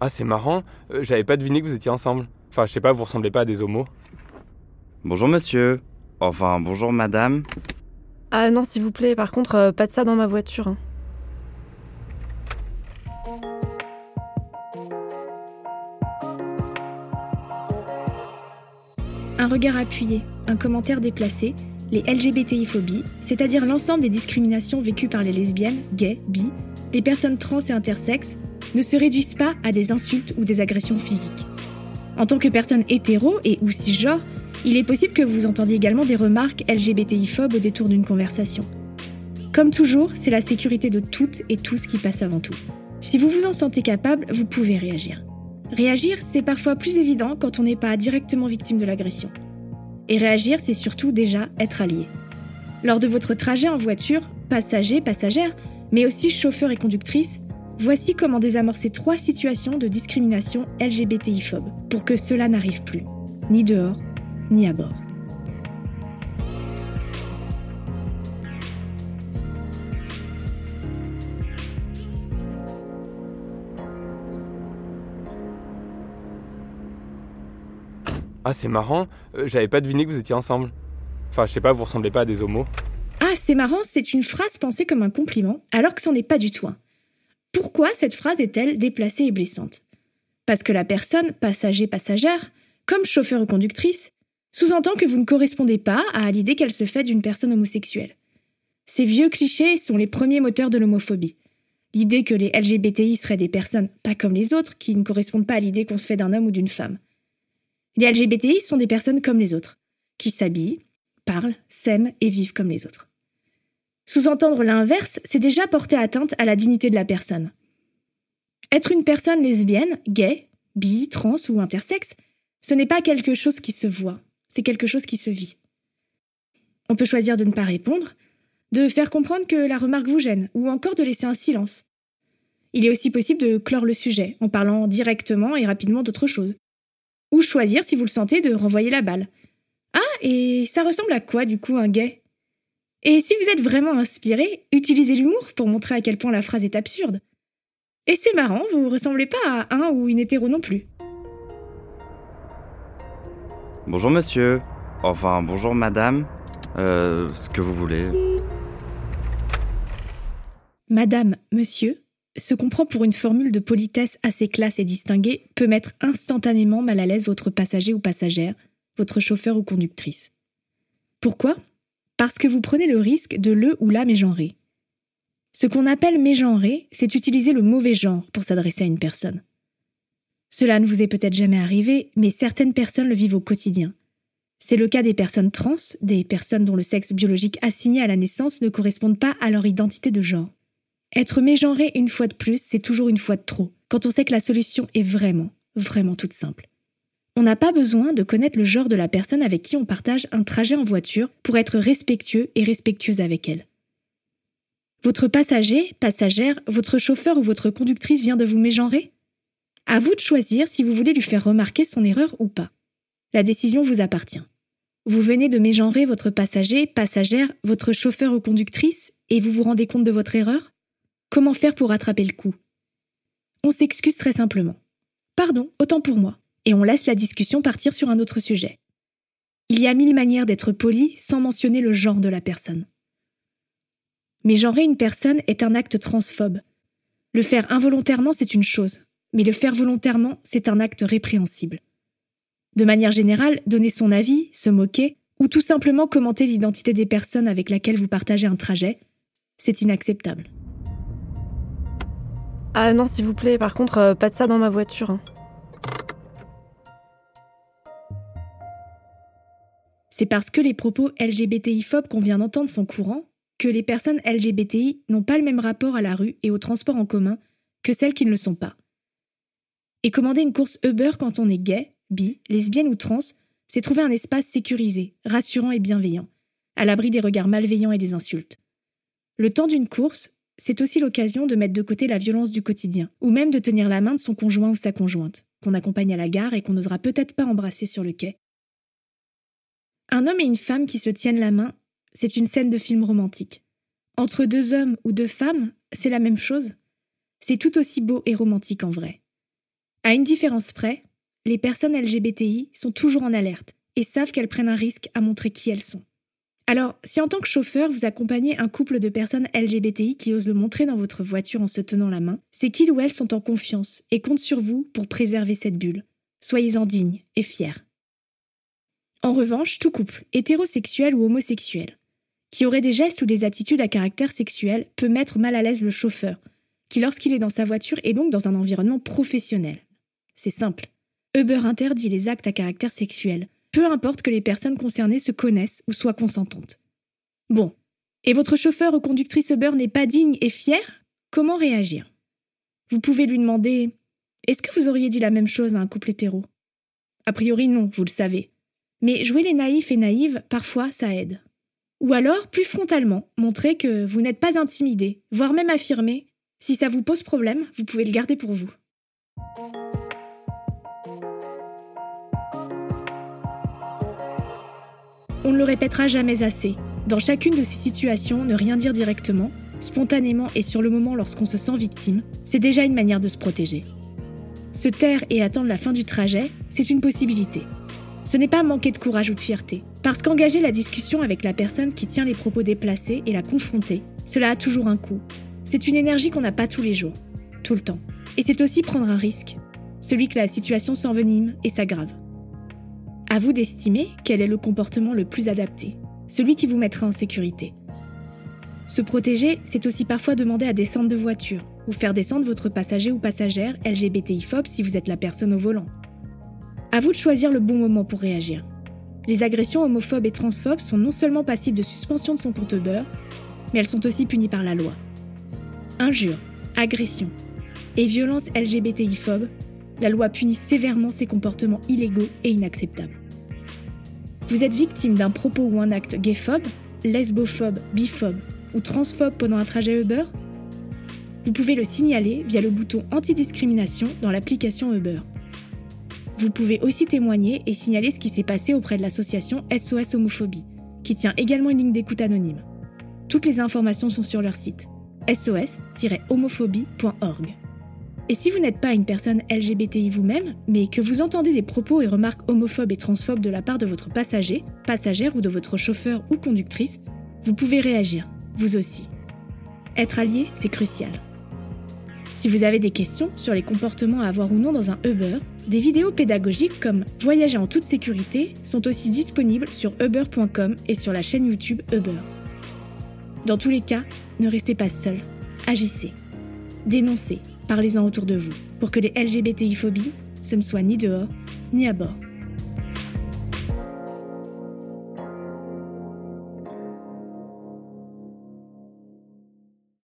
Ah, c'est marrant, euh, j'avais pas deviné que vous étiez ensemble. Enfin, je sais pas, vous ressemblez pas à des homos. Bonjour monsieur. Enfin, bonjour madame. Ah non, s'il vous plaît, par contre, euh, pas de ça dans ma voiture. hein. Un regard appuyé, un commentaire déplacé, les LGBTI-phobies, c'est-à-dire l'ensemble des discriminations vécues par les lesbiennes, gays, bi, les personnes trans et intersexes, ne se réduisent pas à des insultes ou des agressions physiques. En tant que personne hétéro et ou cisgenre, il est possible que vous entendiez également des remarques LGBTI-phobes au détour d'une conversation. Comme toujours, c'est la sécurité de toutes et tous qui passe avant tout. Si vous vous en sentez capable, vous pouvez réagir. Réagir, c'est parfois plus évident quand on n'est pas directement victime de l'agression. Et réagir, c'est surtout déjà être allié. Lors de votre trajet en voiture, passager, passagère, mais aussi chauffeur et conductrice, voici comment désamorcer trois situations de discrimination LGBTI-phobe pour que cela n'arrive plus, ni dehors, ni à bord. Ah, c'est marrant, euh, j'avais pas deviné que vous étiez ensemble. Enfin, je sais pas, vous ressemblez pas à des homos. Ah, c'est marrant, c'est une phrase pensée comme un compliment, alors que c'en est pas du tout un. Pourquoi cette phrase est-elle déplacée et blessante? Parce que la personne, passager-passagère, comme chauffeur ou conductrice, sous-entend que vous ne correspondez pas à l'idée qu'elle se fait d'une personne homosexuelle. Ces vieux clichés sont les premiers moteurs de l'homophobie. L'idée que les LGBTI seraient des personnes pas comme les autres, qui ne correspondent pas à l'idée qu'on se fait d'un homme ou d'une femme. Les LGBTI sont des personnes comme les autres, qui s'habillent, parlent, s'aiment et vivent comme les autres. Sous-entendre l'inverse, c'est déjà porter atteinte à la dignité de la personne. Être une personne lesbienne, gay, bi, trans ou intersexe, ce n'est pas quelque chose qui se voit, c'est quelque chose qui se vit. On peut choisir de ne pas répondre, de faire comprendre que la remarque vous gêne, ou encore de laisser un silence. Il est aussi possible de clore le sujet en parlant directement et rapidement d'autre chose. Ou choisir, si vous le sentez, de renvoyer la balle. Ah, et ça ressemble à quoi du coup un gay? Et si vous êtes vraiment inspiré, utilisez l'humour pour montrer à quel point la phrase est absurde. Et c'est marrant, vous ressemblez pas à un ou une hétéro non plus. Bonjour monsieur. Enfin, bonjour madame. Euh, ce que vous voulez. Madame, monsieur, se comprend pour une formule de politesse assez classe et distinguée, peut mettre instantanément mal à l'aise votre passager ou passagère, votre chauffeur ou conductrice. Pourquoi? Parce que vous prenez le risque de le ou la mégenrer. Ce qu'on appelle mégenrer, c'est utiliser le mauvais genre pour s'adresser à une personne. Cela ne vous est peut-être jamais arrivé, mais certaines personnes le vivent au quotidien. C'est le cas des personnes trans, des personnes dont le sexe biologique assigné à la naissance ne correspond pas à leur identité de genre. Être mégenré une fois de plus, c'est toujours une fois de trop, quand on sait que la solution est vraiment, vraiment toute simple. On n'a pas besoin de connaître le genre de la personne avec qui on partage un trajet en voiture pour être respectueux et respectueuse avec elle. Votre passager, passagère, votre chauffeur ou votre conductrice vient de vous mégenrer? À vous de choisir si vous voulez lui faire remarquer son erreur ou pas. La décision vous appartient. Vous venez de mégenrer votre passager, passagère, votre chauffeur ou conductrice et vous vous rendez compte de votre erreur? Comment faire pour rattraper le coup? On s'excuse très simplement. Pardon, autant pour moi. Et on laisse la discussion partir sur un autre sujet. Il y a mille manières d'être poli sans mentionner le genre de la personne. Mais genrer une personne est un acte transphobe. Le faire involontairement, c'est une chose, mais le faire volontairement, c'est un acte répréhensible. De manière générale, donner son avis, se moquer, ou tout simplement commenter l'identité des personnes avec lesquelles vous partagez un trajet, c'est inacceptable. Ah non, s'il vous plaît, par contre, euh, pas de ça dans ma voiture. C'est parce que les propos LGBTI-phobes qu'on vient d'entendre sont courants que les personnes LGBTI n'ont pas le même rapport à la rue et au transport en commun que celles qui ne le sont pas. Et commander une course Uber quand on est gay, bi, lesbienne ou trans, c'est trouver un espace sécurisé, rassurant et bienveillant, à l'abri des regards malveillants et des insultes. Le temps d'une course, c'est aussi l'occasion de mettre de côté la violence du quotidien, ou même de tenir la main de son conjoint ou sa conjointe, qu'on accompagne à la gare et qu'on n'osera peut-être pas embrasser sur le quai. Un homme et une femme qui se tiennent la main, c'est une scène de film romantique. Entre deux hommes ou deux femmes, c'est la même chose. C'est tout aussi beau et romantique en vrai. À une différence près, les personnes LGBTI sont toujours en alerte et savent qu'elles prennent un risque à montrer qui elles sont. Alors, si en tant que chauffeur, vous accompagnez un couple de personnes LGBTI qui osent le montrer dans votre voiture en se tenant la main, c'est qu'ils ou elles sont en confiance et comptent sur vous pour préserver cette bulle. Soyez-en dignes et fiers. En revanche, tout couple, hétérosexuel ou homosexuel, qui aurait des gestes ou des attitudes à caractère sexuel peut mettre mal à l'aise le chauffeur, qui lorsqu'il est dans sa voiture est donc dans un environnement professionnel. C'est simple. Uber interdit les actes à caractère sexuel, peu importe que les personnes concernées se connaissent ou soient consentantes. Bon, et votre chauffeur ou conductrice Uber n'est pas digne et fier? Comment réagir? Vous pouvez lui demander Est-ce que vous auriez dit la même chose à un couple hétéro? A priori non, vous le savez. Mais jouer les naïfs et naïves, parfois, ça aide. Ou alors, plus frontalement, montrer que vous n'êtes pas intimidé, voire même affirmer si ça vous pose problème, vous pouvez le garder pour vous. On ne le répétera jamais assez. Dans chacune de ces situations, ne rien dire directement, spontanément et sur le moment lorsqu'on se sent victime, c'est déjà une manière de se protéger. Se taire et attendre la fin du trajet, c'est une possibilité. Ce n'est pas manquer de courage ou de fierté, parce qu'engager la discussion avec la personne qui tient les propos déplacés et la confronter, cela a toujours un coût. C'est une énergie qu'on n'a pas tous les jours, tout le temps. Et c'est aussi prendre un risque, celui que la situation s'envenime et s'aggrave. À vous d'estimer quel est le comportement le plus adapté, celui qui vous mettra en sécurité. Se protéger, c'est aussi parfois demander à descendre de voiture ou faire descendre votre passager ou passagère LGBTI-phobe si vous êtes la personne au volant. À vous de choisir le bon moment pour réagir. Les agressions homophobes et transphobes sont non seulement passibles de suspension de son compte beurre, mais elles sont aussi punies par la loi. Injures, agressions et violences LGBTI-phobes la loi punit sévèrement ces comportements illégaux et inacceptables. Vous êtes victime d'un propos ou un acte gayphobe, lesbophobe, biphobe ou transphobe pendant un trajet Uber? Vous pouvez le signaler via le bouton antidiscrimination dans l'application Uber. Vous pouvez aussi témoigner et signaler ce qui s'est passé auprès de l'association SOS Homophobie, qui tient également une ligne d'écoute anonyme. Toutes les informations sont sur leur site sos-homophobie.org. Et si vous n'êtes pas une personne LGBTI vous-même, mais que vous entendez des propos et remarques homophobes et transphobes de la part de votre passager, passagère ou de votre chauffeur ou conductrice, vous pouvez réagir, vous aussi. Être allié, c'est crucial. Si vous avez des questions sur les comportements à avoir ou non dans un Uber, des vidéos pédagogiques comme Voyager en toute sécurité sont aussi disponibles sur uber.com et sur la chaîne YouTube Uber. Dans tous les cas, ne restez pas seul, agissez. Dénoncez, parlez-en autour de vous, pour que les LGBTI-phobies, ce ne soit ni dehors, ni à bord.